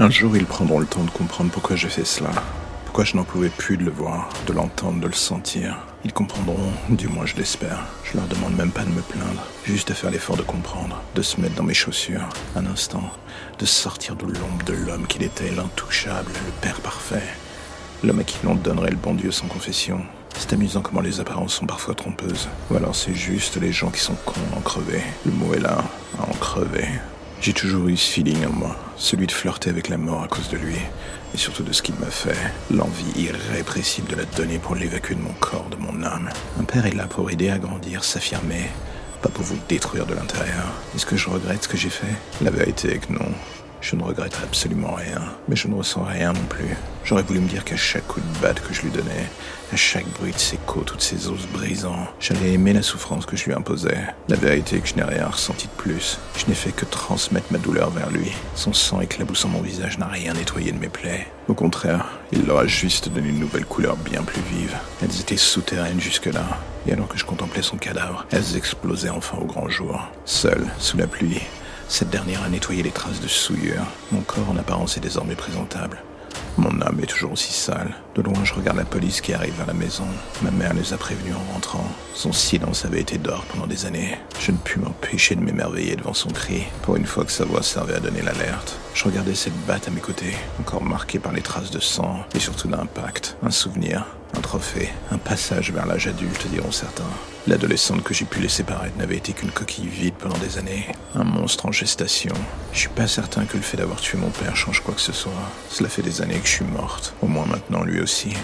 Un jour, ils prendront le temps de comprendre pourquoi j'ai fait cela. Pourquoi je n'en pouvais plus de le voir, de l'entendre, de le sentir. Ils comprendront, du moins je l'espère. Je leur demande même pas de me plaindre, juste à faire l'effort de comprendre, de se mettre dans mes chaussures, un instant, de sortir de l'ombre de l'homme qu'il était, l'intouchable, le père parfait. L'homme à qui l'on donnerait le bon Dieu sans confession. C'est amusant comment les apparences sont parfois trompeuses. Ou alors c'est juste les gens qui sont cons à en crever. Le mot est là, à en crever. J'ai toujours eu ce feeling en moi, celui de flirter avec la mort à cause de lui, et surtout de ce qu'il m'a fait, l'envie irrépressible de la donner pour l'évacuer de mon corps, de mon âme. Un père est là pour aider à grandir, s'affirmer, pas pour vous détruire de l'intérieur. Est-ce que je regrette ce que j'ai fait? La vérité est que non. Je ne regrette absolument rien, mais je ne ressens rien non plus. J'aurais voulu me dire qu'à chaque coup de batte que je lui donnais, à chaque bruit de ses côtes, toutes ses os brisants, j'allais aimer la souffrance que je lui imposais. La vérité est que je n'ai rien ressenti de plus. Je n'ai fait que transmettre ma douleur vers lui. Son sang éclaboussant mon visage n'a rien nettoyé de mes plaies. Au contraire, il leur a juste donné une nouvelle couleur bien plus vive. Elles étaient souterraines jusque-là. Et alors que je contemplais son cadavre, elles explosaient enfin au grand jour. Seul, sous la pluie, cette dernière a nettoyé les traces de souillure. Mon corps en apparence est désormais présentable. Mon âme est toujours aussi sale. De loin, je regarde la police qui arrive vers la maison. Ma mère les a prévenus en rentrant. Son silence avait été d'or pendant des années. Je ne pus m'empêcher de m'émerveiller devant son cri. Pour une fois que sa voix servait à donner l'alerte. Je regardais cette batte à mes côtés, encore marquée par les traces de sang et surtout d'impact. Un souvenir, un passage vers l'âge adulte, diront certains. L'adolescente que j'ai pu laisser paraître n'avait été qu'une coquille vide pendant des années. Un monstre en gestation. Je suis pas certain que le fait d'avoir tué mon père change quoi que ce soit. Cela fait des années que je suis morte. Au moins maintenant, lui aussi.